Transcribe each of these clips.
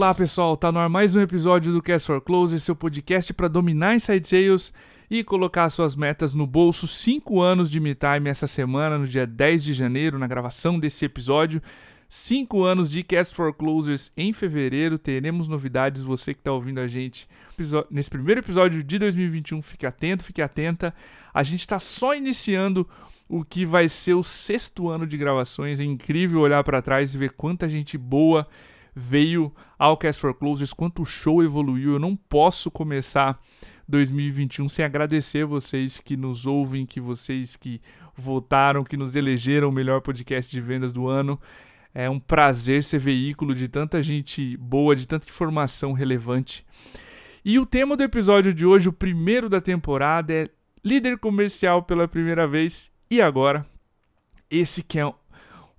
Olá pessoal, tá no ar mais um episódio do Cast for Closer, seu podcast para dominar inside sales e colocar suas metas no bolso. 5 anos de Me Time essa semana, no dia 10 de janeiro, na gravação desse episódio. 5 anos de Cast for Closers em fevereiro. Teremos novidades, você que está ouvindo a gente nesse primeiro episódio de 2021. Fique atento, fique atenta. A gente está só iniciando o que vai ser o sexto ano de gravações. É incrível olhar para trás e ver quanta gente boa veio ao Cast for Closers, quanto o show evoluiu. Eu não posso começar 2021 sem agradecer vocês que nos ouvem, que vocês que votaram, que nos elegeram o melhor podcast de vendas do ano. É um prazer ser veículo de tanta gente boa, de tanta informação relevante. E o tema do episódio de hoje, o primeiro da temporada, é líder comercial pela primeira vez. E agora, esse que é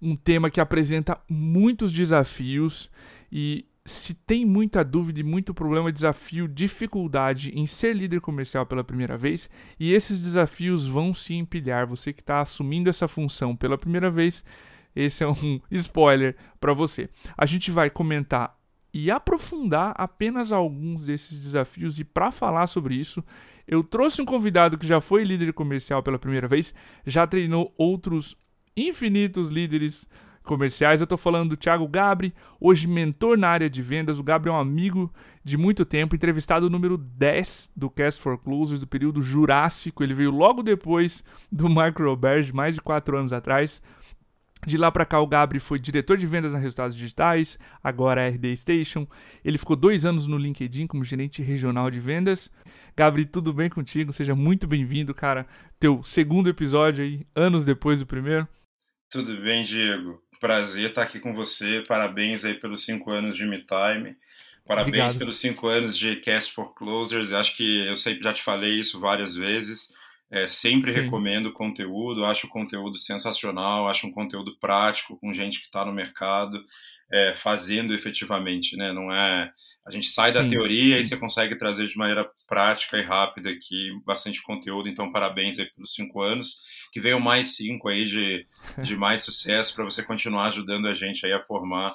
um tema que apresenta muitos desafios e se tem muita dúvida e muito problema, desafio, dificuldade em ser líder comercial pela primeira vez, e esses desafios vão se empilhar. Você que está assumindo essa função pela primeira vez, esse é um spoiler para você. A gente vai comentar e aprofundar apenas alguns desses desafios, e para falar sobre isso, eu trouxe um convidado que já foi líder comercial pela primeira vez, já treinou outros infinitos líderes comerciais. Eu estou falando do Thiago Gabri, hoje mentor na área de vendas. O Gabri é um amigo de muito tempo, entrevistado número 10 do Cast for Closers, do período Jurássico. Ele veio logo depois do Marco Roberge, mais de 4 anos atrás. De lá para cá, o Gabri foi diretor de vendas na Resultados Digitais, agora é RD Station. Ele ficou dois anos no LinkedIn como gerente regional de vendas. Gabri, tudo bem contigo? Seja muito bem-vindo, cara. Teu segundo episódio aí, anos depois do primeiro. Tudo bem, Diego prazer estar aqui com você. Parabéns aí pelos cinco anos de Me Time. Parabéns Obrigado. pelos cinco anos de Cast for Closers. Acho que eu sempre já te falei isso várias vezes. É, sempre Sim. recomendo o conteúdo, acho o conteúdo sensacional, acho um conteúdo prático, com gente que está no mercado, é, fazendo efetivamente, né? Não é. A gente sai sim, da teoria sim. e você consegue trazer de maneira prática e rápida aqui bastante conteúdo. Então, parabéns aí pelos cinco anos. Que venham mais cinco aí de, de mais sucesso para você continuar ajudando a gente aí a formar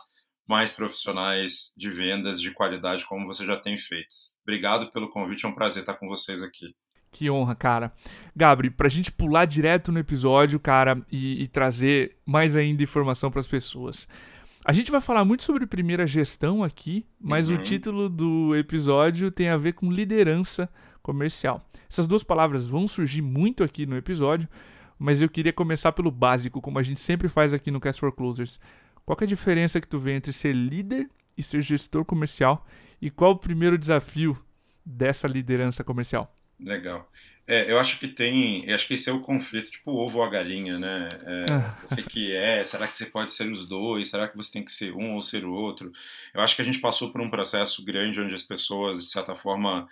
mais profissionais de vendas de qualidade como você já tem feito. Obrigado pelo convite, é um prazer estar com vocês aqui. Que honra, cara. Gabri, pra gente pular direto no episódio, cara, e, e trazer mais ainda informação para as pessoas. A gente vai falar muito sobre primeira gestão aqui, mas uhum. o título do episódio tem a ver com liderança comercial. Essas duas palavras vão surgir muito aqui no episódio, mas eu queria começar pelo básico, como a gente sempre faz aqui no Cast for Closers. Qual é a diferença que tu vê entre ser líder e ser gestor comercial? E qual o primeiro desafio dessa liderança comercial? Legal. É, eu acho que tem. Eu acho que esse é o conflito, tipo o ovo ou a galinha, né? É, ah. o que, que, é? Será que você pode ser os dois? Será que você tem que ser um ou ser o outro? Eu acho que a gente passou por um processo grande onde as pessoas, de certa forma,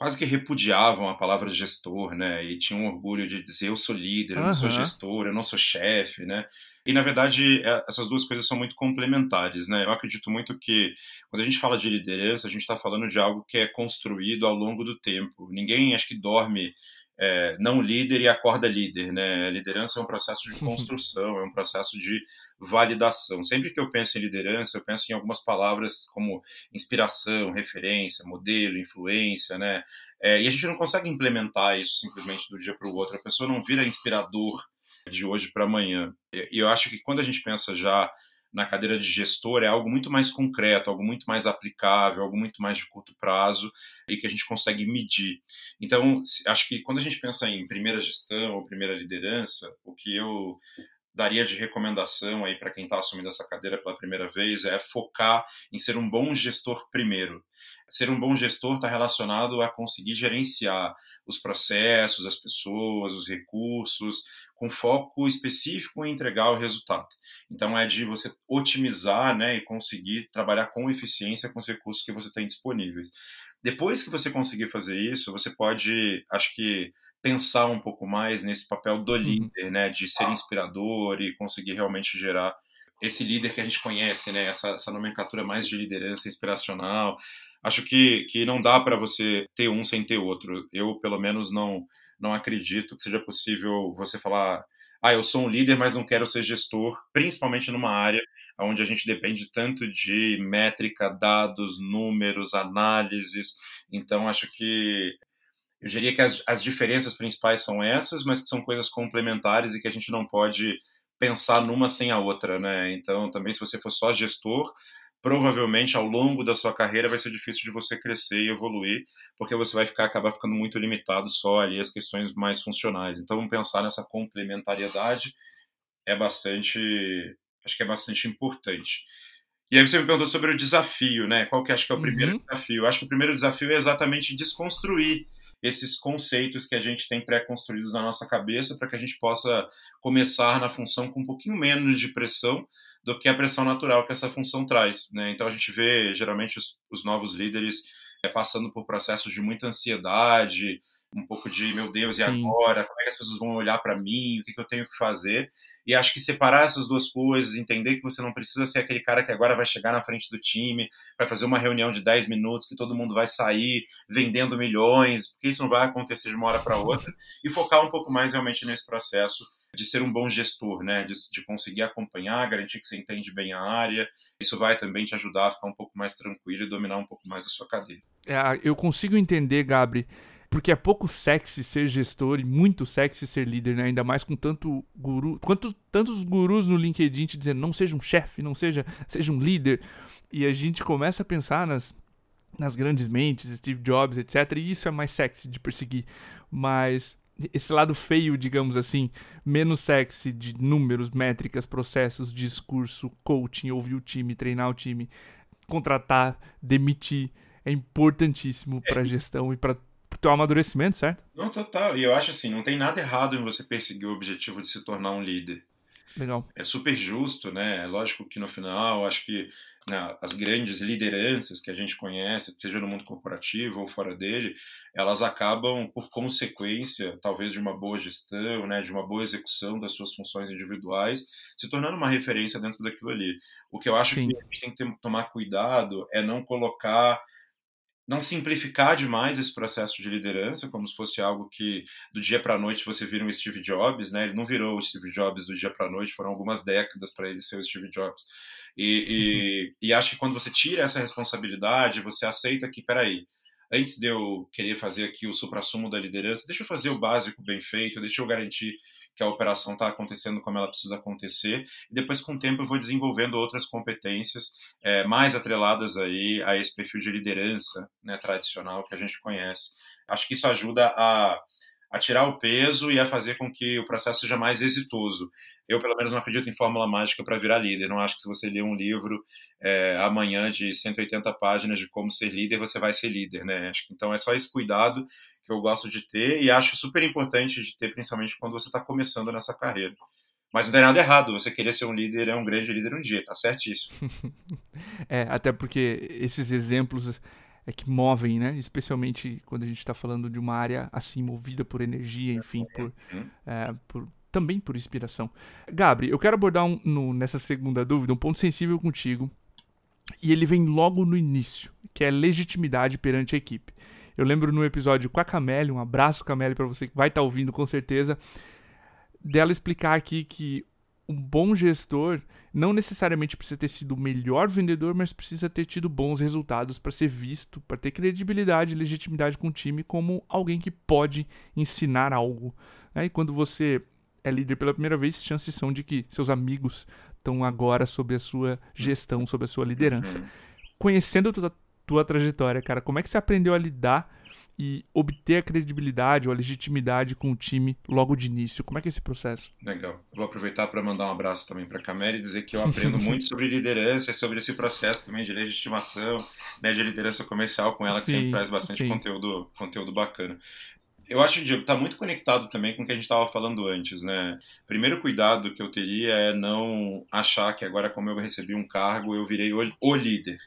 quase que repudiavam a palavra gestor, né? E tinham orgulho de dizer eu sou líder, eu não sou gestor, eu não sou chefe, né? E na verdade é, essas duas coisas são muito complementares, né? Eu acredito muito que quando a gente fala de liderança, a gente está falando de algo que é construído ao longo do tempo. Ninguém acho que dorme é, não líder e acorda líder, né? A liderança é um processo de construção, é um processo de validação. Sempre que eu penso em liderança, eu penso em algumas palavras como inspiração, referência, modelo, influência, né? É, e a gente não consegue implementar isso simplesmente do dia para o outro. A pessoa não vira inspirador de hoje para amanhã. E eu acho que quando a gente pensa já na cadeira de gestor é algo muito mais concreto, algo muito mais aplicável, algo muito mais de curto prazo e que a gente consegue medir. Então, acho que quando a gente pensa em primeira gestão ou primeira liderança, o que eu daria de recomendação aí para quem está assumindo essa cadeira pela primeira vez é focar em ser um bom gestor primeiro. Ser um bom gestor está relacionado a conseguir gerenciar os processos, as pessoas, os recursos, com foco específico em entregar o resultado. Então é de você otimizar né, e conseguir trabalhar com eficiência com os recursos que você tem disponíveis. Depois que você conseguir fazer isso, você pode, acho que, pensar um pouco mais nesse papel do uhum. líder, né, de ser inspirador e conseguir realmente gerar esse líder que a gente conhece, né, essa, essa nomenclatura mais de liderança inspiracional. Acho que, que não dá para você ter um sem ter outro. Eu, pelo menos, não não acredito que seja possível você falar, ah, eu sou um líder, mas não quero ser gestor, principalmente numa área onde a gente depende tanto de métrica, dados, números, análises. Então, acho que eu diria que as, as diferenças principais são essas, mas que são coisas complementares e que a gente não pode pensar numa sem a outra, né? Então, também se você for só gestor, provavelmente ao longo da sua carreira vai ser difícil de você crescer e evoluir, porque você vai ficar acabar ficando muito limitado só ali às questões mais funcionais. Então, pensar nessa complementariedade é bastante, acho que é bastante importante. E aí você me perguntou sobre o desafio, né? Qual que acho que é o primeiro uhum. desafio? Acho que o primeiro desafio é exatamente desconstruir esses conceitos que a gente tem pré-construídos na nossa cabeça para que a gente possa começar na função com um pouquinho menos de pressão do que a pressão natural que essa função traz. Né? Então a gente vê geralmente os, os novos líderes é, passando por processos de muita ansiedade, um pouco de meu Deus, Sim. e agora? Como é que as pessoas vão olhar para mim? O que, que, eu tenho que fazer? E acho que separar essas duas coisas, entender que você não precisa ser aquele cara que agora vai chegar na frente do time, vai fazer uma reunião de 10 minutos, que todo mundo vai sair vendendo milhões, porque isso não vai acontecer de uma hora para outra, e focar um pouco mais realmente nesse processo de ser um bom gestor, né? De, de, conseguir acompanhar, garantir que você entende bem a área. Isso vai também te ajudar a ficar um pouco mais tranquilo e dominar um pouco mais a sua cadeira. É, eu consigo entender, Gabri, porque é pouco sexy ser gestor e muito sexy ser líder, né? Ainda mais com tanto guru, quanto tantos gurus no LinkedIn te dizendo não seja um chefe, não seja, seja um líder. E a gente começa a pensar nas nas grandes mentes, Steve Jobs, etc. E isso é mais sexy de perseguir. Mas esse lado feio, digamos assim, menos sexy de números, métricas, processos, discurso, coaching, ouvir o time, treinar o time, contratar, demitir, é importantíssimo para a gestão e para teu amadurecimento, certo? Não, total. E eu acho assim, não tem nada errado em você perseguir o objetivo de se tornar um líder. Legal. É super justo, né? É lógico que no final, acho que né, as grandes lideranças que a gente conhece, seja no mundo corporativo ou fora dele, elas acabam, por consequência, talvez de uma boa gestão, né, de uma boa execução das suas funções individuais, se tornando uma referência dentro daquilo ali. O que eu acho Sim. que a gente tem que ter, tomar cuidado é não colocar não simplificar demais esse processo de liderança, como se fosse algo que do dia para a noite você vira um Steve Jobs, né? Ele não virou o Steve Jobs do dia para a noite, foram algumas décadas para ele ser o Steve Jobs. E, e, uhum. e, acho que quando você tira essa responsabilidade, você aceita que, peraí, antes de eu querer fazer aqui o supra-sumo da liderança, deixa eu fazer o básico bem feito, deixa eu garantir que a operação está acontecendo como ela precisa acontecer, e depois, com o tempo, eu vou desenvolvendo outras competências é, mais atreladas aí a esse perfil de liderança né, tradicional que a gente conhece. Acho que isso ajuda a a tirar o peso e a fazer com que o processo seja mais exitoso. Eu, pelo menos, não acredito em fórmula mágica para virar líder. Não acho que se você ler um livro é, amanhã de 180 páginas de como ser líder, você vai ser líder, né? Então é só esse cuidado que eu gosto de ter e acho super importante de ter, principalmente quando você está começando nessa carreira. Mas não tem nada errado, você querer ser um líder é um grande líder um dia, tá certíssimo. é, até porque esses exemplos é que movem, né? Especialmente quando a gente está falando de uma área assim movida por energia, enfim, por, uhum. é, por também por inspiração. Gabri, eu quero abordar um, no, nessa segunda dúvida um ponto sensível contigo e ele vem logo no início, que é legitimidade perante a equipe. Eu lembro no episódio com a Camélia, um abraço Camélia para você que vai estar tá ouvindo com certeza, dela explicar aqui que um bom gestor não necessariamente precisa ter sido o melhor vendedor, mas precisa ter tido bons resultados para ser visto, para ter credibilidade e legitimidade com o time como alguém que pode ensinar algo. Né? E quando você é líder pela primeira vez, chances são de que seus amigos estão agora sob a sua gestão, sob a sua liderança. Uhum. Conhecendo tua, tua trajetória, cara, como é que você aprendeu a lidar e obter a credibilidade ou a legitimidade com o time logo de início? Como é que é esse processo? Legal. Vou aproveitar para mandar um abraço também para a Camila e dizer que eu aprendo muito sobre liderança e sobre esse processo também de legitimação, né, de liderança comercial com ela, que sim, sempre traz bastante conteúdo, conteúdo bacana. Eu acho, que está muito conectado também com o que a gente estava falando antes, né? Primeiro cuidado que eu teria é não achar que agora, como eu recebi um cargo, eu virei o líder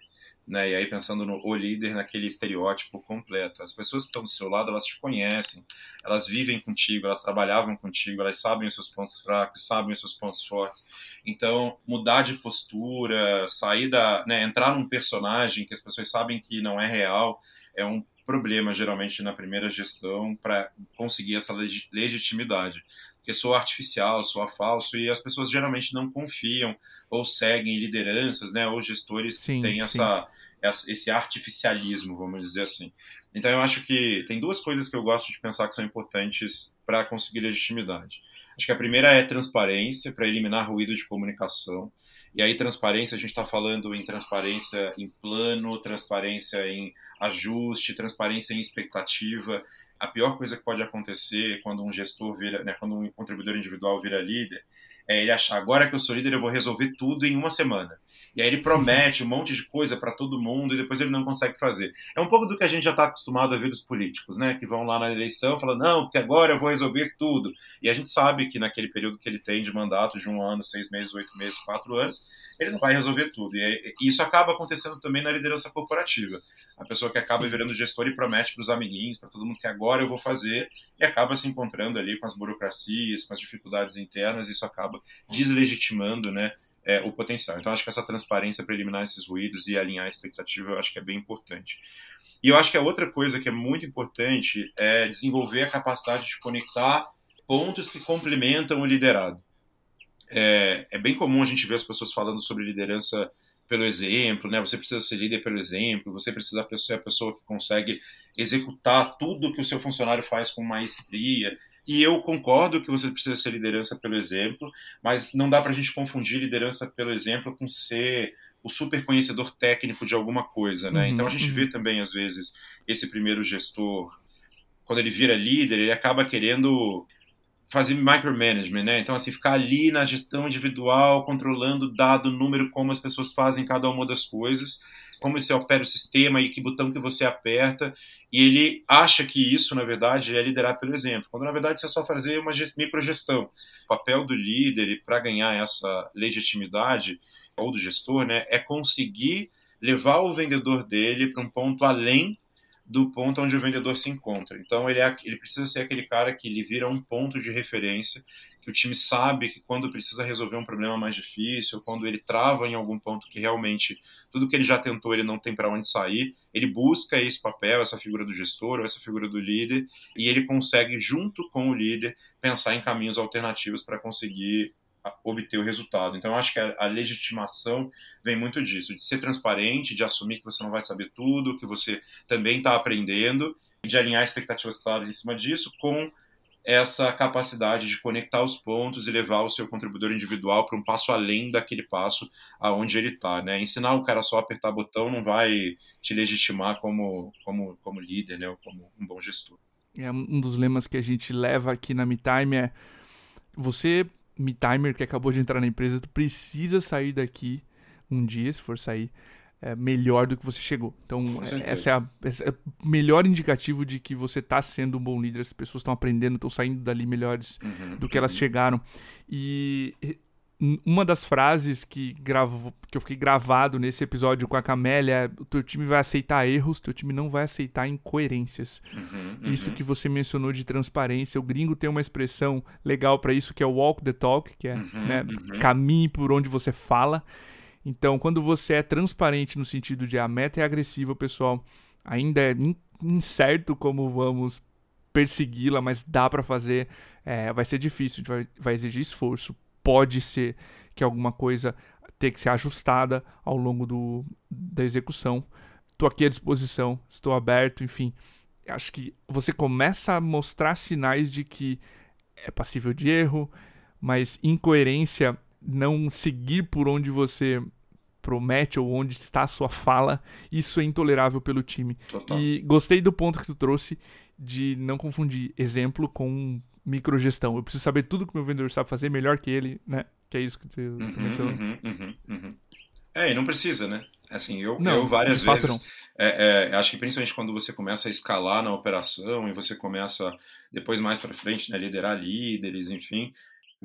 né? E aí pensando no o líder naquele estereótipo completo. As pessoas que estão do seu lado, elas te conhecem, elas vivem contigo, elas trabalhavam contigo, elas sabem os seus pontos fracos, sabem os seus pontos fortes. Então, mudar de postura, sair da, né, entrar num personagem que as pessoas sabem que não é real, é um problema geralmente na primeira gestão para conseguir essa legitimidade. Porque soa artificial, soa falso, e as pessoas geralmente não confiam ou seguem lideranças, né, ou gestores sim, que têm essa, essa, esse artificialismo, vamos dizer assim. Então eu acho que tem duas coisas que eu gosto de pensar que são importantes para conseguir legitimidade. Acho que a primeira é transparência, para eliminar ruído de comunicação. E aí, transparência, a gente está falando em transparência em plano, transparência em ajuste, transparência em expectativa. A pior coisa que pode acontecer quando um gestor vira, né, quando um contribuidor individual vira líder, é ele achar agora que eu sou líder eu vou resolver tudo em uma semana. E aí ele promete um monte de coisa para todo mundo e depois ele não consegue fazer. É um pouco do que a gente já está acostumado a ver dos políticos, né? Que vão lá na eleição falando, não, porque agora eu vou resolver tudo. E a gente sabe que naquele período que ele tem de mandato, de um ano, seis meses, oito meses, quatro anos, ele não vai resolver tudo. E isso acaba acontecendo também na liderança corporativa. A pessoa que acaba Sim. virando gestor e promete para os amiguinhos, para todo mundo que agora eu vou fazer, e acaba se encontrando ali com as burocracias, com as dificuldades internas, e isso acaba deslegitimando, né? É, o potencial. Então, acho que essa transparência para eliminar esses ruídos e alinhar a expectativa, eu acho que é bem importante. E eu acho que a outra coisa que é muito importante é desenvolver a capacidade de conectar pontos que complementam o liderado. É, é bem comum a gente ver as pessoas falando sobre liderança pelo exemplo, né? Você precisa ser líder pelo exemplo, você precisa ser a pessoa que consegue executar tudo que o seu funcionário faz com maestria. E eu concordo que você precisa ser liderança pelo exemplo, mas não dá para a gente confundir liderança pelo exemplo com ser o super conhecedor técnico de alguma coisa, né? Uhum, então a gente uhum. vê também às vezes esse primeiro gestor, quando ele vira líder, ele acaba querendo fazer micromanagement, né? Então, assim, ficar ali na gestão individual, controlando dado, número, como as pessoas fazem cada uma das coisas, como você opera o sistema e que botão que você aperta, e ele acha que isso, na verdade, é liderar pelo exemplo, quando na verdade isso é só fazer uma microgestão. O papel do líder, para ganhar essa legitimidade, ou do gestor, né, é conseguir levar o vendedor dele para um ponto além do ponto onde o vendedor se encontra. Então ele, é, ele precisa ser aquele cara que ele vira um ponto de referência, que o time sabe que quando precisa resolver um problema mais difícil, quando ele trava em algum ponto que realmente tudo que ele já tentou ele não tem para onde sair, ele busca esse papel, essa figura do gestor ou essa figura do líder, e ele consegue junto com o líder pensar em caminhos alternativos para conseguir obter o resultado. Então, eu acho que a, legitimação vem muito disso, de ser transparente, de assumir que você não vai saber tudo, que você também está aprendendo, e de alinhar expectativas claras em cima disso com essa capacidade de conectar os pontos e levar o seu contribuidor individual para um passo além daquele passo aonde ele está. Né? Ensinar o cara só a apertar botão não vai te legitimar como, como, como líder, né? ou como um bom gestor. É um dos lemas que a gente leva aqui na MeTime é você me timer que acabou de entrar na empresa, tu precisa sair daqui um dia, se for sair, é, melhor do que você chegou. Então, essa é, a, essa é o melhor indicativo de que você está sendo um bom líder, as pessoas estão aprendendo, estão saindo dali melhores uhum, do que elas uhum. chegaram. E uma das frases que, gravo, que eu fiquei gravado nesse episódio com a Camélia é: o teu time vai aceitar erros, teu time não vai aceitar incoerências. Uhum, uhum. Isso que você mencionou de transparência. O gringo tem uma expressão legal para isso que é walk the talk, que é uhum, né, uhum. caminhe por onde você fala. Então, quando você é transparente no sentido de a meta é agressiva, pessoal, ainda é incerto como vamos persegui-la, mas dá para fazer. É, vai ser difícil, vai, vai exigir esforço pode ser que alguma coisa tenha que ser ajustada ao longo do, da execução. Estou aqui à disposição, estou aberto, enfim. Acho que você começa a mostrar sinais de que é passível de erro, mas incoerência, não seguir por onde você promete ou onde está a sua fala, isso é intolerável pelo time. Total. E gostei do ponto que tu trouxe de não confundir exemplo com microgestão. Eu preciso saber tudo que o meu vendedor sabe fazer melhor que ele, né? Que é isso que tu, uhum, tu mencionou. Uhum, uhum, uhum, é, e não precisa, né? Assim, eu, não, eu várias vezes. É, é, acho que principalmente quando você começa a escalar na operação e você começa, depois mais para frente, né, liderar líderes, enfim,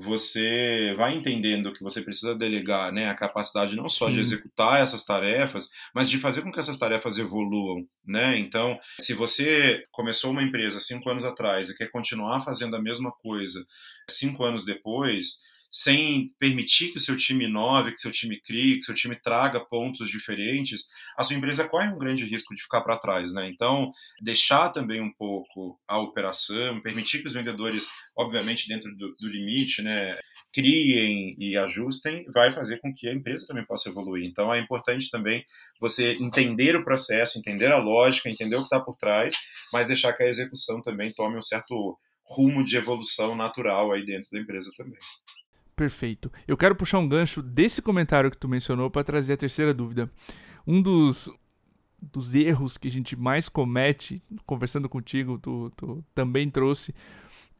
você vai entendendo que você precisa delegar né, a capacidade não só Sim. de executar essas tarefas, mas de fazer com que essas tarefas evoluam. Né? Então, se você começou uma empresa cinco anos atrás e quer continuar fazendo a mesma coisa cinco anos depois, sem permitir que o seu time inove, que seu time crie, que seu time traga pontos diferentes, a sua empresa corre um grande risco de ficar para trás, né? Então, deixar também um pouco a operação, permitir que os vendedores, obviamente dentro do, do limite, né, criem e ajustem, vai fazer com que a empresa também possa evoluir. Então, é importante também você entender o processo, entender a lógica, entender o que está por trás, mas deixar que a execução também tome um certo rumo de evolução natural aí dentro da empresa também. Perfeito. Eu quero puxar um gancho desse comentário que tu mencionou para trazer a terceira dúvida. Um dos, dos erros que a gente mais comete, conversando contigo, tu, tu também trouxe,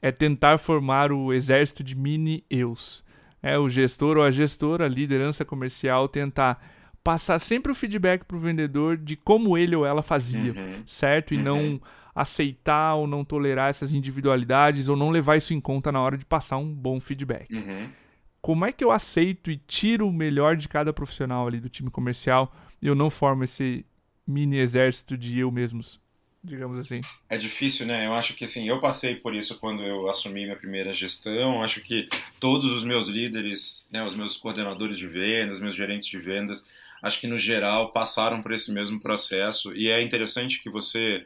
é tentar formar o exército de mini-eus. É o gestor ou a gestora, a liderança comercial, tentar passar sempre o feedback para o vendedor de como ele ou ela fazia, uhum. certo? E uhum. não aceitar ou não tolerar essas individualidades ou não levar isso em conta na hora de passar um bom feedback. Uhum como é que eu aceito e tiro o melhor de cada profissional ali do time comercial e eu não formo esse mini exército de eu mesmos, digamos assim? É difícil, né? Eu acho que assim, eu passei por isso quando eu assumi minha primeira gestão. Acho que todos os meus líderes, né, os meus coordenadores de vendas, meus gerentes de vendas, acho que no geral passaram por esse mesmo processo e é interessante que você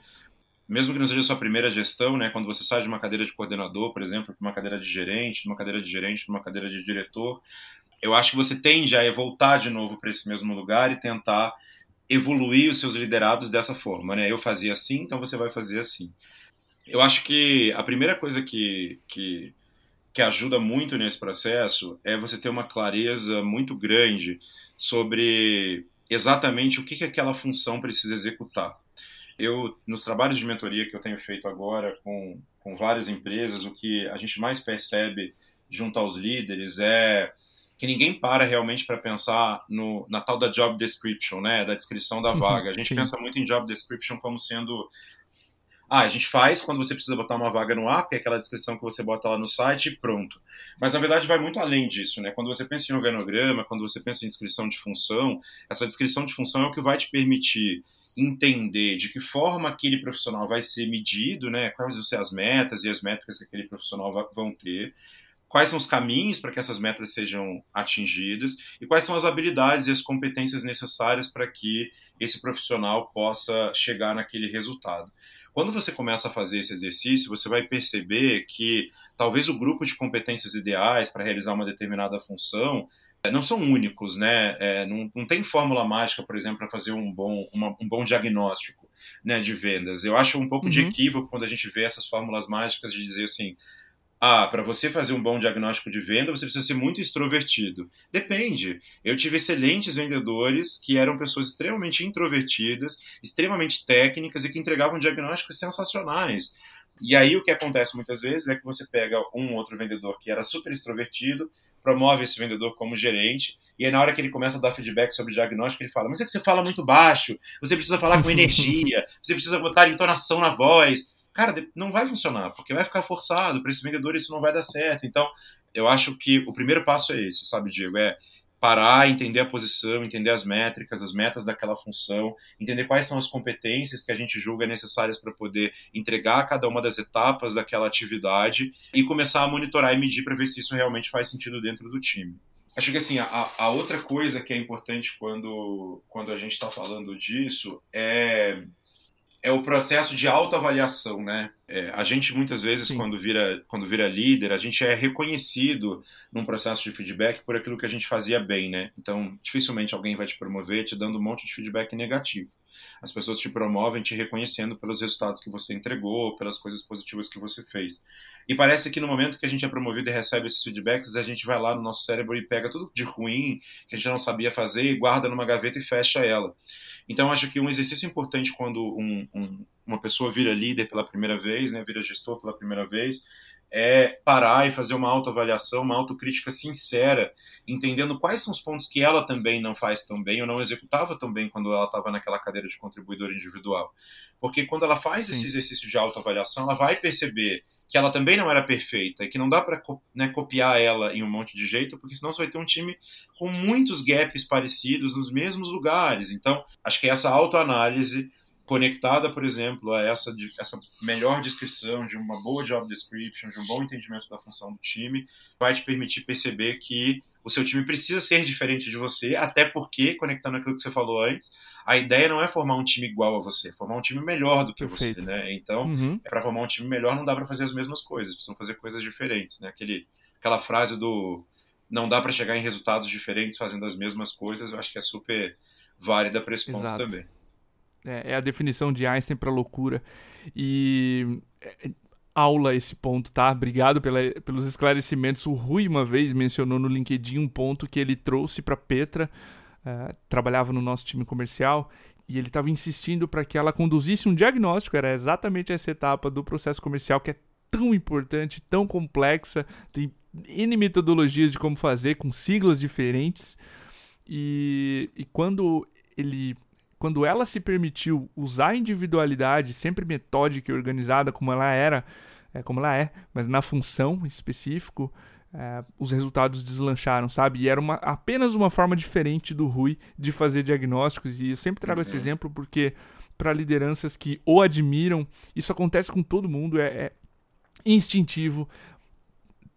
mesmo que não seja sua primeira gestão, né, quando você sai de uma cadeira de coordenador, por exemplo, para uma cadeira de gerente, de uma cadeira de gerente, para uma cadeira de diretor, eu acho que você tende a voltar de novo para esse mesmo lugar e tentar evoluir os seus liderados dessa forma, né? Eu fazia assim, então você vai fazer assim. Eu acho que a primeira coisa que, que, que ajuda muito nesse processo é você ter uma clareza muito grande sobre exatamente o que, que aquela função precisa executar eu nos trabalhos de mentoria que eu tenho feito agora com, com várias empresas, o que a gente mais percebe junto aos líderes é que ninguém para realmente para pensar no, na tal da job description, né, da descrição da vaga. A gente Sim. pensa muito em job description como sendo ah, a gente faz quando você precisa botar uma vaga no ar, que é aquela descrição que você bota lá no site e pronto. Mas na verdade vai muito além disso, né? Quando você pensa em organograma, quando você pensa em descrição de função, essa descrição de função é o que vai te permitir entender de que forma aquele profissional vai ser medido, né? Quais vão ser as metas e as métricas que aquele profissional vai, vão ter, quais são os caminhos para que essas metas sejam atingidas e quais são as habilidades e as competências necessárias para que esse profissional possa chegar naquele resultado. Quando você começa a fazer esse exercício, você vai perceber que talvez o grupo de competências ideais para realizar uma determinada função não são únicos, né? É, não, não, tem fórmula mágica, por exemplo, para fazer um bom, uma, um bom diagnóstico né, de vendas. Eu acho um pouco uhum. de equívoco quando a gente vê essas fórmulas mágicas de dizer assim: ah, para você fazer um bom diagnóstico de venda, você precisa ser muito extrovertido. Depende. Eu tive excelentes vendedores que eram pessoas extremamente introvertidas, extremamente técnicas e que entregavam diagnósticos sensacionais. E aí o que acontece muitas vezes é que você pega um outro vendedor que era super extrovertido, promove esse vendedor como gerente, e aí na hora que ele começa a dar feedback sobre o diagnóstico, ele fala: Mas é que você fala muito baixo, você precisa falar com energia, você precisa botar entonação na voz. Cara, não vai funcionar, porque vai ficar forçado. Para esse vendedor isso não vai dar certo. Então, eu acho que o primeiro passo é esse, sabe, Diego? É parar, entender a posição, entender as métricas, as metas daquela função, entender quais são as competências que a gente julga necessárias para poder entregar cada uma das etapas daquela atividade e começar a monitorar e medir para ver se isso realmente faz sentido dentro do time. Acho que assim, a, a outra coisa que é importante quando, quando a gente está falando disso é é o processo de autoavaliação, né? É, a gente muitas vezes quando vira quando vira líder, a gente é reconhecido num processo de feedback por aquilo que a gente fazia bem, né? Então, dificilmente alguém vai te promover te dando um monte de feedback negativo. As pessoas te promovem te reconhecendo pelos resultados que você entregou, pelas coisas positivas que você fez. E parece que no momento que a gente é promovido e recebe esses feedbacks, a gente vai lá no nosso cérebro e pega tudo de ruim que a gente não sabia fazer e guarda numa gaveta e fecha ela. Então, acho que um exercício importante quando um, um, uma pessoa vira líder pela primeira vez, né, vira gestor pela primeira vez, é parar e fazer uma autoavaliação, uma autocrítica sincera, entendendo quais são os pontos que ela também não faz tão bem ou não executava tão bem quando ela estava naquela cadeira de contribuidor individual. Porque quando ela faz Sim. esse exercício de autoavaliação, ela vai perceber que ela também não era perfeita e que não dá para né, copiar ela em um monte de jeito, porque senão você vai ter um time com muitos gaps parecidos nos mesmos lugares. Então, acho que essa autoanálise conectada, por exemplo, a essa, essa melhor descrição de uma boa job description, de um bom entendimento da função do time, vai te permitir perceber que o seu time precisa ser diferente de você, até porque, conectando aquilo que você falou antes, a ideia não é formar um time igual a você, é formar um time melhor do que Perfeito. você, né? Então, uhum. para formar um time melhor não dá para fazer as mesmas coisas, precisam fazer coisas diferentes, né? Aquele, aquela frase do não dá para chegar em resultados diferentes fazendo as mesmas coisas, eu acho que é super válida para esse ponto Exato. também. É, é, a definição de Einstein para loucura. E é, aula esse ponto, tá? Obrigado pela, pelos esclarecimentos. O Rui uma vez mencionou no LinkedIn um ponto que ele trouxe para Petra, uh, trabalhava no nosso time comercial, e ele estava insistindo para que ela conduzisse um diagnóstico. Era exatamente essa etapa do processo comercial que é tão importante, tão complexa, tem N metodologias de como fazer, com siglas diferentes. E, e quando ele quando ela se permitiu usar a individualidade, sempre metódica e organizada como ela era, é, como ela é, mas na função específico, é, os resultados deslancharam, sabe? E era uma, apenas uma forma diferente do Rui de fazer diagnósticos. E eu sempre trago uhum. esse exemplo porque para lideranças que o admiram, isso acontece com todo mundo, é, é instintivo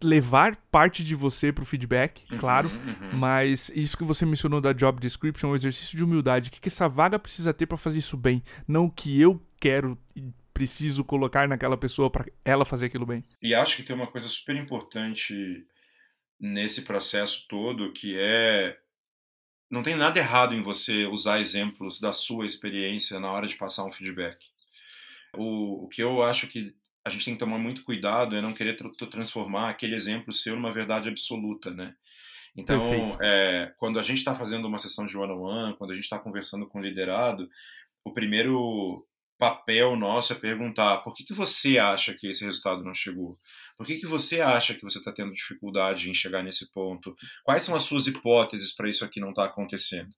levar parte de você para o feedback, uhum, claro, uhum. mas isso que você mencionou da job description, o exercício de humildade, o que, que essa vaga precisa ter para fazer isso bem, não o que eu quero e preciso colocar naquela pessoa para ela fazer aquilo bem. E acho que tem uma coisa super importante nesse processo todo que é não tem nada errado em você usar exemplos da sua experiência na hora de passar um feedback. O, o que eu acho que a gente tem que tomar muito cuidado é não querer tra transformar aquele exemplo seu numa verdade absoluta, né? Então, é, quando a gente está fazendo uma sessão de one-on-one, -on -one, quando a gente está conversando com o liderado, o primeiro papel nosso é perguntar por que, que você acha que esse resultado não chegou? Por que, que você acha que você está tendo dificuldade em chegar nesse ponto? Quais são as suas hipóteses para isso aqui não estar tá acontecendo?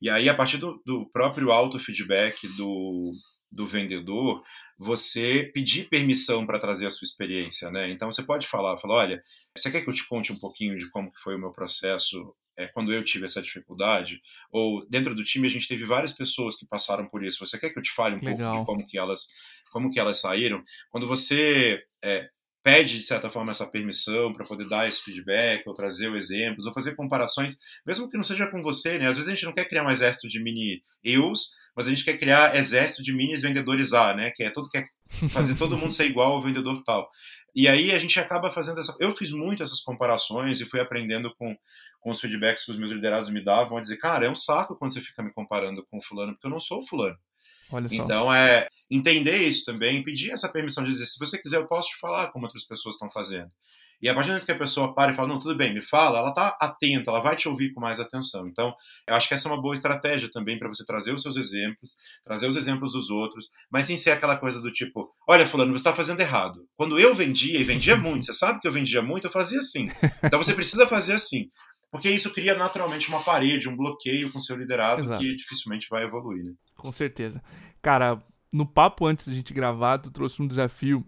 E aí, a partir do, do próprio auto-feedback do, do vendedor, você pedir permissão para trazer a sua experiência, né? Então você pode falar, falar, olha, você quer que eu te conte um pouquinho de como foi o meu processo é, quando eu tive essa dificuldade? Ou dentro do time a gente teve várias pessoas que passaram por isso. Você quer que eu te fale um Legal. pouco de como que elas, como que elas saíram? Quando você é, pede, de certa forma, essa permissão para poder dar esse feedback, ou trazer exemplos, ou fazer comparações, mesmo que não seja com você, né? Às vezes a gente não quer criar um exército de mini eus, mas a gente quer criar exército de minis vendedores A, né? Que é todo quer fazer todo mundo ser igual ao vendedor tal. E aí a gente acaba fazendo essa. Eu fiz muito essas comparações e fui aprendendo com, com os feedbacks que os meus liderados me davam, a dizer, cara, é um saco quando você fica me comparando com o fulano, porque eu não sou fulano. Então é entender isso também, pedir essa permissão de dizer, se você quiser, eu posso te falar como outras pessoas estão fazendo. E a partir do momento que a pessoa para e fala, não, tudo bem, me fala, ela está atenta, ela vai te ouvir com mais atenção. Então, eu acho que essa é uma boa estratégia também para você trazer os seus exemplos, trazer os exemplos dos outros, mas sem ser aquela coisa do tipo, olha, fulano, você está fazendo errado. Quando eu vendia, e vendia muito, você sabe que eu vendia muito, eu fazia assim. Então você precisa fazer assim. Porque isso cria naturalmente uma parede, um bloqueio com seu liderado Exato. que dificilmente vai evoluir. Né? Com certeza. Cara, no papo antes da gente gravar, tu trouxe um desafio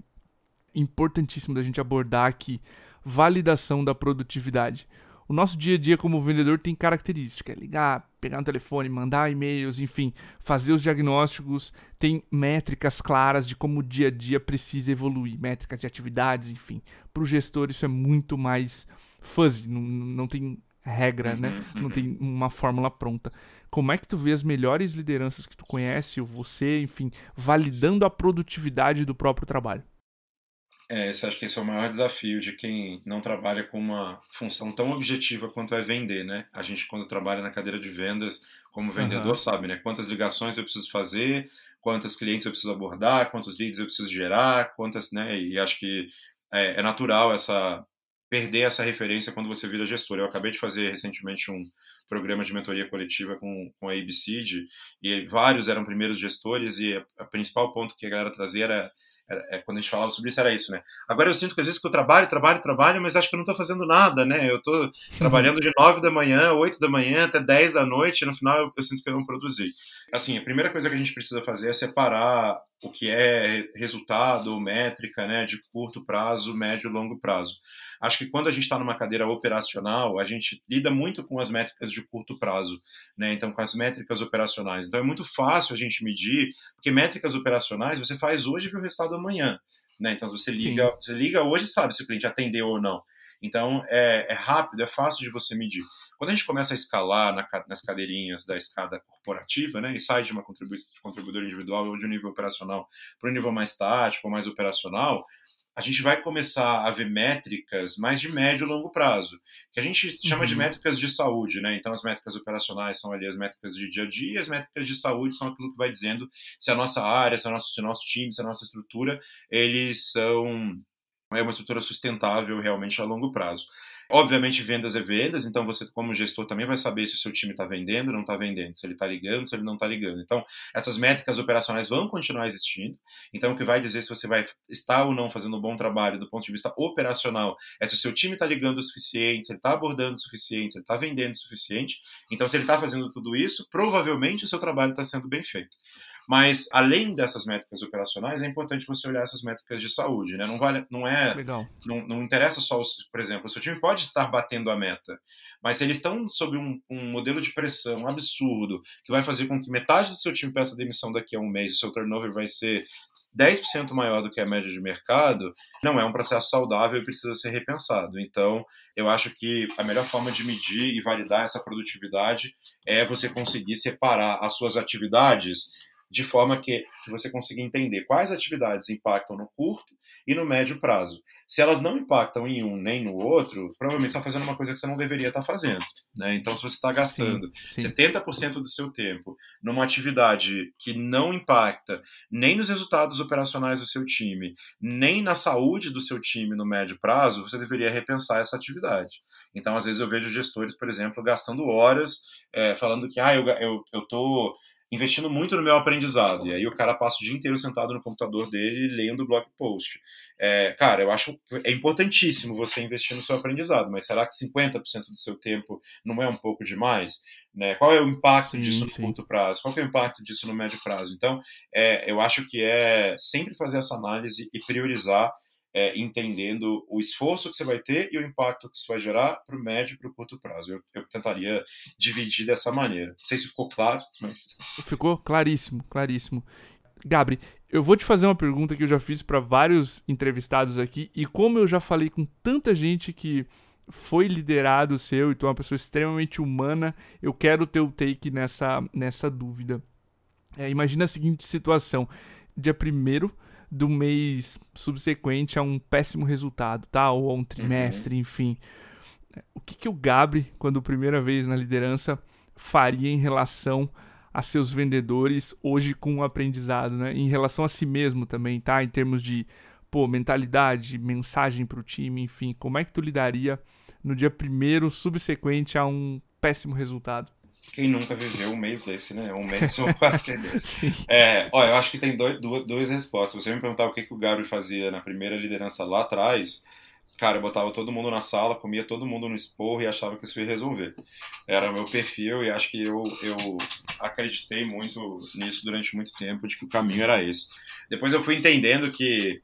importantíssimo da gente abordar aqui validação da produtividade. O nosso dia a dia como vendedor tem característica, é ligar, pegar no telefone, mandar e-mails, enfim, fazer os diagnósticos, tem métricas claras de como o dia a dia precisa evoluir, métricas de atividades, enfim. Para o gestor isso é muito mais fuzzy, não, não tem regra, né? uhum, né? Uhum. Não tem uma fórmula pronta. Como é que tu vê as melhores lideranças que tu conhece, ou você, enfim, validando a produtividade do próprio trabalho? É, você acha que esse é o maior desafio de quem não trabalha com uma função tão objetiva quanto é vender, né? A gente, quando trabalha na cadeira de vendas, como vendedor, uhum. sabe, né? Quantas ligações eu preciso fazer, quantos clientes eu preciso abordar, quantos leads eu preciso gerar, quantas, né? E acho que é, é natural essa perder essa referência quando você vira gestor. Eu acabei de fazer recentemente um programa de mentoria coletiva com, com a ABCD e vários eram primeiros gestores e o principal ponto que a galera trazia era é, quando a gente falava sobre isso, era isso, né? Agora eu sinto que às vezes que eu trabalho, trabalho, trabalho, mas acho que eu não estou fazendo nada, né? Eu estou trabalhando de 9 da manhã, 8 da manhã, até 10 da noite, e no final eu, eu sinto que eu não produzi. Assim, a primeira coisa que a gente precisa fazer é separar o que é resultado ou métrica né, de curto prazo, médio e longo prazo. Acho que quando a gente está numa cadeira operacional, a gente lida muito com as métricas de curto prazo, né? então com as métricas operacionais. Então é muito fácil a gente medir, porque métricas operacionais você faz hoje e vê o resultado amanhã. Né? Então você liga, você liga hoje e sabe se o cliente atendeu ou não. Então é, é rápido, é fácil de você medir. Quando a gente começa a escalar na, nas cadeirinhas da escada corporativa, né, e sai de uma contribu contribuidor individual ou de um nível operacional para um nível mais tático ou mais operacional, a gente vai começar a ver métricas mais de médio e longo prazo, que a gente chama uhum. de métricas de saúde, né? Então, as métricas operacionais são ali as métricas de dia a dia, as métricas de saúde são aquilo que vai dizendo se a nossa área, se, o nosso, se o nosso time, se a nossa estrutura, eles são é uma estrutura sustentável realmente a longo prazo. Obviamente, vendas é vendas, então você, como gestor, também vai saber se o seu time está vendendo não está vendendo, se ele está ligando, se ele não está ligando. Então, essas métricas operacionais vão continuar existindo. Então, o que vai dizer se você vai estar ou não fazendo um bom trabalho do ponto de vista operacional é se o seu time está ligando o suficiente, se ele está abordando o suficiente, se ele está vendendo o suficiente. Então, se ele está fazendo tudo isso, provavelmente o seu trabalho está sendo bem feito. Mas, além dessas métricas operacionais, é importante você olhar essas métricas de saúde, né? Não vale, não é, Legal. Não, não interessa só, por exemplo, o seu time pode estar batendo a meta, mas se eles estão sob um, um, modelo de pressão absurdo, que vai fazer com que metade do seu time peça demissão daqui a um mês, o seu turnover vai ser 10% maior do que a média de mercado, não é um processo saudável e precisa ser repensado. Então, eu acho que a melhor forma de medir e validar essa produtividade é você conseguir separar as suas atividades de forma que, que você consiga entender quais atividades impactam no curto e no médio prazo. Se elas não impactam em um nem no outro, provavelmente você está fazendo uma coisa que você não deveria estar tá fazendo. Né? Então, se você está gastando sim, sim. 70% do seu tempo numa atividade que não impacta nem nos resultados operacionais do seu time, nem na saúde do seu time no médio prazo, você deveria repensar essa atividade. Então, às vezes, eu vejo gestores, por exemplo, gastando horas é, falando que ah, eu estou. Eu, eu investindo muito no meu aprendizado. E aí o cara passa o dia inteiro sentado no computador dele lendo blog post. É, cara, eu acho é importantíssimo você investir no seu aprendizado, mas será que 50% do seu tempo não é um pouco demais? Né? Qual é o impacto sim, disso no sim. curto prazo? Qual é o impacto disso no médio prazo? Então, é, eu acho que é sempre fazer essa análise e priorizar é, entendendo o esforço que você vai ter e o impacto que isso vai gerar para o médio e para o curto prazo. Eu, eu, tentaria dividir dessa maneira. Não sei se ficou claro, mas. Ficou claríssimo, claríssimo. Gabri, eu vou te fazer uma pergunta que eu já fiz para vários entrevistados aqui, e como eu já falei com tanta gente que foi liderado seu e tu é uma pessoa extremamente humana, eu quero o take nessa, nessa dúvida. É, imagina a seguinte situação: dia primeiro do mês subsequente a um péssimo resultado, tá? Ou a um trimestre, uhum. enfim. O que, que o Gabri, quando primeira vez na liderança, faria em relação a seus vendedores hoje com o aprendizado, né? Em relação a si mesmo também, tá? Em termos de, pô, mentalidade, mensagem para o time, enfim. Como é que tu lidaria no dia primeiro subsequente a um péssimo resultado? Quem nunca viveu um mês desse, né? Um mês ou quatro desse. É, olha, eu acho que tem dois, duas, duas respostas. Você me perguntar o que, que o Gabriel fazia na primeira liderança lá atrás, cara, eu botava todo mundo na sala, comia todo mundo no esporro e achava que isso ia resolver. Era o meu perfil e acho que eu, eu acreditei muito nisso durante muito tempo, de que o caminho era esse. Depois eu fui entendendo que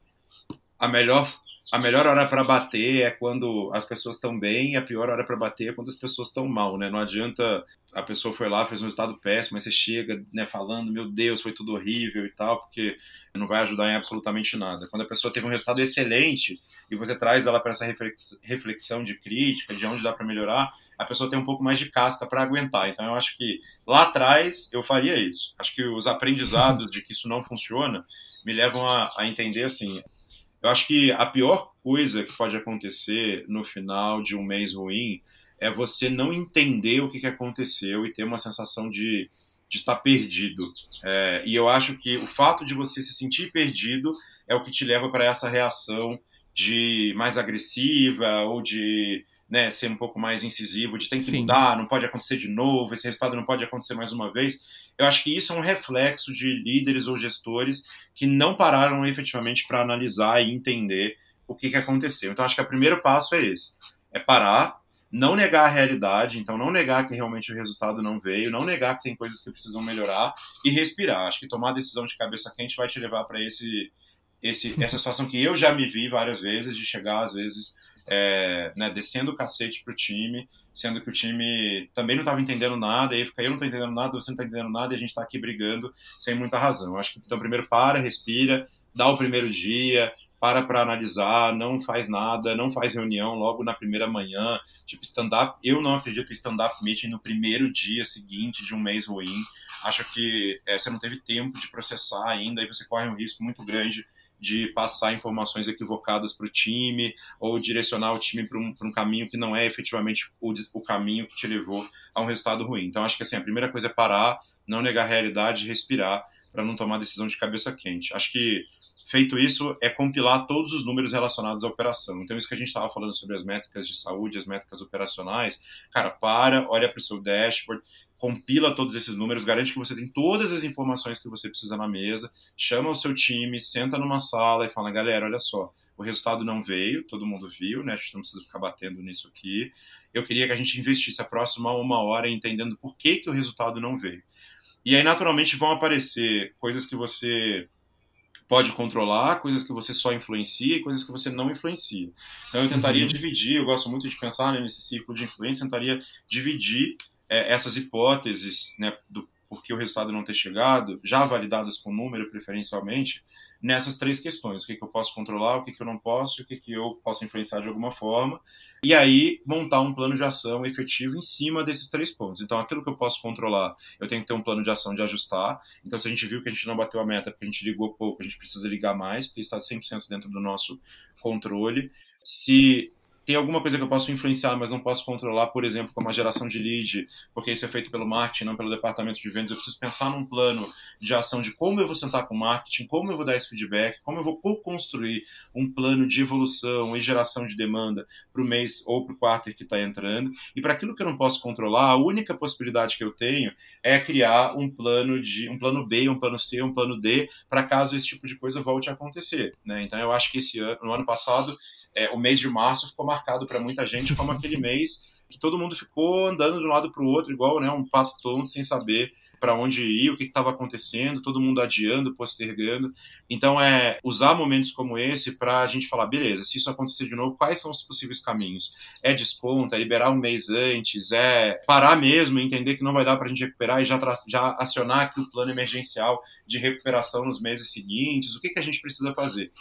a melhor a melhor hora para bater é quando as pessoas estão bem, e a pior hora para bater é quando as pessoas estão mal, né? Não adianta a pessoa foi lá, fez um resultado péssimo, mas você chega, né, falando, meu Deus, foi tudo horrível e tal, porque não vai ajudar em absolutamente nada. Quando a pessoa teve um resultado excelente e você traz ela para essa reflexão de crítica, de onde dá para melhorar, a pessoa tem um pouco mais de casca para aguentar. Então eu acho que lá atrás eu faria isso. Acho que os aprendizados de que isso não funciona me levam a, a entender assim, eu acho que a pior coisa que pode acontecer no final de um mês ruim é você não entender o que, que aconteceu e ter uma sensação de de estar tá perdido. É, e eu acho que o fato de você se sentir perdido é o que te leva para essa reação de mais agressiva ou de né, ser um pouco mais incisivo, de tem que Sim. mudar, não pode acontecer de novo, esse resultado não pode acontecer mais uma vez. Eu acho que isso é um reflexo de líderes ou gestores que não pararam efetivamente para analisar e entender o que, que aconteceu. Então, acho que o primeiro passo é esse: é parar, não negar a realidade, então não negar que realmente o resultado não veio, não negar que tem coisas que precisam melhorar e respirar. Acho que tomar decisão de cabeça quente vai te levar para esse, esse, essa situação que eu já me vi várias vezes, de chegar às vezes é, né, descendo o cacete pro time, sendo que o time também não estava entendendo nada, e aí fica eu não estou entendendo nada, você não está entendendo nada, e a gente está aqui brigando sem muita razão. Acho que então primeiro para, respira, dá o primeiro dia, para para analisar, não faz nada, não faz reunião logo na primeira manhã, tipo stand-up. Eu não acredito em stand-up meeting no primeiro dia seguinte de um mês ruim. Acho que é, você não teve tempo de processar ainda, e você corre um risco muito grande de passar informações equivocadas para o time ou direcionar o time para um, um, caminho que não é efetivamente o, o, caminho que te levou a um resultado ruim. Então, acho que assim, a primeira coisa é parar, não negar a realidade, respirar para não tomar decisão de cabeça quente. Acho que Feito isso, é compilar todos os números relacionados à operação. Então, isso que a gente estava falando sobre as métricas de saúde, as métricas operacionais, cara, para, olha para o seu dashboard, compila todos esses números, garante que você tem todas as informações que você precisa na mesa, chama o seu time, senta numa sala e fala, galera, olha só, o resultado não veio, todo mundo viu, né? A gente não precisa ficar batendo nisso aqui. Eu queria que a gente investisse a próxima uma hora entendendo por que, que o resultado não veio. E aí, naturalmente, vão aparecer coisas que você pode controlar, coisas que você só influencia e coisas que você não influencia. Então eu tentaria uhum. dividir, eu gosto muito de pensar né, nesse círculo de influência, tentaria dividir é, essas hipóteses né, do porquê o resultado não ter chegado, já validadas com número preferencialmente, nessas três questões: o que, que eu posso controlar, o que, que eu não posso, o que, que eu posso influenciar de alguma forma, e aí montar um plano de ação efetivo em cima desses três pontos. Então, aquilo que eu posso controlar, eu tenho que ter um plano de ação de ajustar. Então, se a gente viu que a gente não bateu a meta porque a gente ligou pouco, a gente precisa ligar mais, porque está 100% dentro do nosso controle. Se tem alguma coisa que eu posso influenciar, mas não posso controlar, por exemplo, como a geração de lead, porque isso é feito pelo marketing, não pelo departamento de vendas. Eu preciso pensar num plano de ação de como eu vou sentar com o marketing, como eu vou dar esse feedback, como eu vou co-construir um plano de evolução e geração de demanda para o mês ou para o quarto que está entrando. E para aquilo que eu não posso controlar, a única possibilidade que eu tenho é criar um plano de um plano B, um plano C, um plano D, para caso esse tipo de coisa volte a acontecer. Né? Então eu acho que esse ano, no ano passado é, o mês de março ficou marcado para muita gente como aquele mês que todo mundo ficou andando de um lado para o outro, igual né, um pato tonto, sem saber para onde ir, o que estava acontecendo, todo mundo adiando, postergando. Então, é usar momentos como esse para a gente falar, beleza, se isso acontecer de novo, quais são os possíveis caminhos? É desconto, é liberar um mês antes, é parar mesmo e entender que não vai dar para a gente recuperar e já, já acionar aqui o plano emergencial de recuperação nos meses seguintes? O que, que a gente precisa fazer?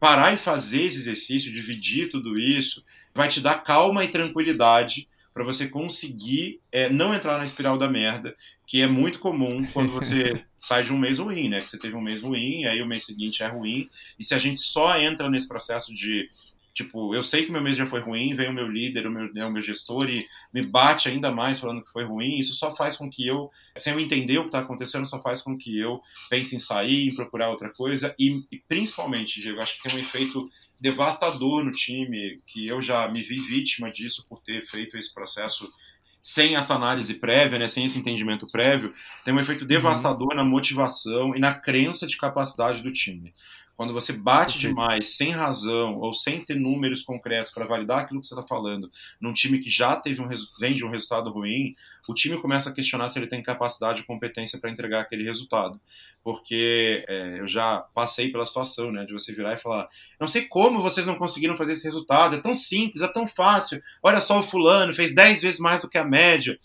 Parar e fazer esse exercício, dividir tudo isso, vai te dar calma e tranquilidade para você conseguir é, não entrar na espiral da merda, que é muito comum quando você sai de um mês ruim, né? Que você teve um mês ruim, aí o mês seguinte é ruim, e se a gente só entra nesse processo de Tipo, eu sei que meu mês já foi ruim, vem o meu líder, o meu, né, o meu gestor e me bate ainda mais falando que foi ruim. Isso só faz com que eu, sem eu entender o que está acontecendo, só faz com que eu pense em sair, em procurar outra coisa. E, e principalmente, Diego, acho que tem um efeito devastador no time, que eu já me vi vítima disso por ter feito esse processo sem essa análise prévia, né, sem esse entendimento prévio, tem um efeito uhum. devastador uhum. na motivação e na crença de capacidade do time. Quando você bate demais, sem razão, ou sem ter números concretos para validar aquilo que você está falando, num time que já teve um vem de um resultado ruim, o time começa a questionar se ele tem capacidade e competência para entregar aquele resultado. Porque é, eu já passei pela situação, né, de você virar e falar: não sei como vocês não conseguiram fazer esse resultado, é tão simples, é tão fácil. Olha só o fulano, fez 10 vezes mais do que a média.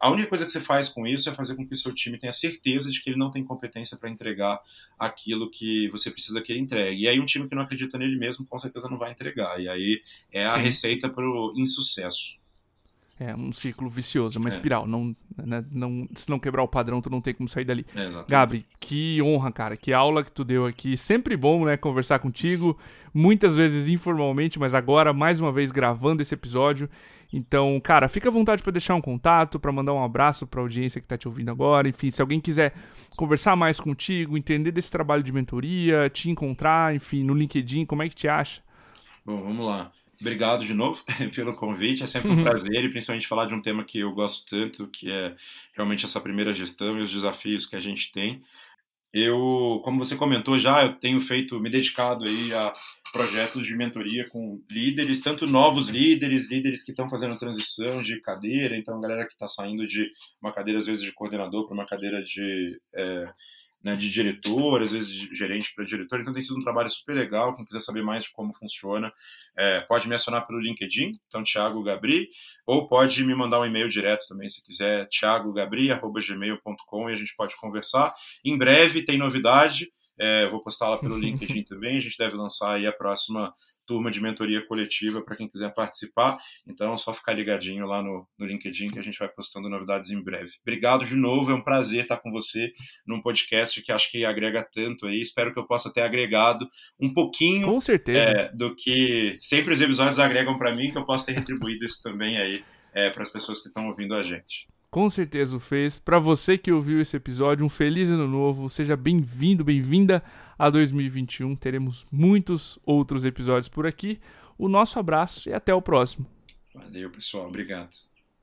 A única coisa que você faz com isso é fazer com que o seu time tenha certeza de que ele não tem competência para entregar aquilo que você precisa que ele entregue. E aí um time que não acredita nele mesmo com certeza não vai entregar. E aí é a Sim. receita para o insucesso. É um ciclo vicioso, uma é. espiral. Não, né, não, se não quebrar o padrão, tu não tem como sair dali. É, Gabri, que honra, cara. Que aula que tu deu aqui. Sempre bom, né, conversar contigo. Muitas vezes informalmente, mas agora, mais uma vez, gravando esse episódio. Então, cara, fica à vontade para deixar um contato, para mandar um abraço para a audiência que está te ouvindo agora. Enfim, se alguém quiser conversar mais contigo, entender desse trabalho de mentoria, te encontrar, enfim, no LinkedIn, como é que te acha? Bom, vamos lá. obrigado de novo pelo convite. É sempre um prazer e principalmente falar de um tema que eu gosto tanto, que é realmente essa primeira gestão e os desafios que a gente tem. Eu, como você comentou já, eu tenho feito, me dedicado aí a projetos de mentoria com líderes, tanto novos líderes, líderes que estão fazendo transição de cadeira, então galera que está saindo de uma cadeira às vezes de coordenador para uma cadeira de é, né, de diretor, às vezes de gerente para diretor. Então tem sido um trabalho super legal. Quem quiser saber mais de como funciona, é, pode me acionar pelo LinkedIn, então Thiago Gabri, ou pode me mandar um e-mail direto também, se quiser, thiagogabri.gmail.com e a gente pode conversar. Em breve tem novidade, é, vou postar lá pelo LinkedIn também. A gente deve lançar aí a próxima turma de mentoria coletiva para quem quiser participar. Então é só ficar ligadinho lá no, no LinkedIn que a gente vai postando novidades em breve. Obrigado de novo, é um prazer estar com você num podcast que acho que agrega tanto aí. Espero que eu possa ter agregado um pouquinho com certeza. É, do que sempre os episódios agregam para mim, que eu possa ter retribuído isso também aí é, para as pessoas que estão ouvindo a gente. Com certeza o fez. Para você que ouviu esse episódio, um feliz ano novo. Seja bem-vindo, bem-vinda a 2021. Teremos muitos outros episódios por aqui. O nosso abraço e até o próximo. Valeu, pessoal. Obrigado.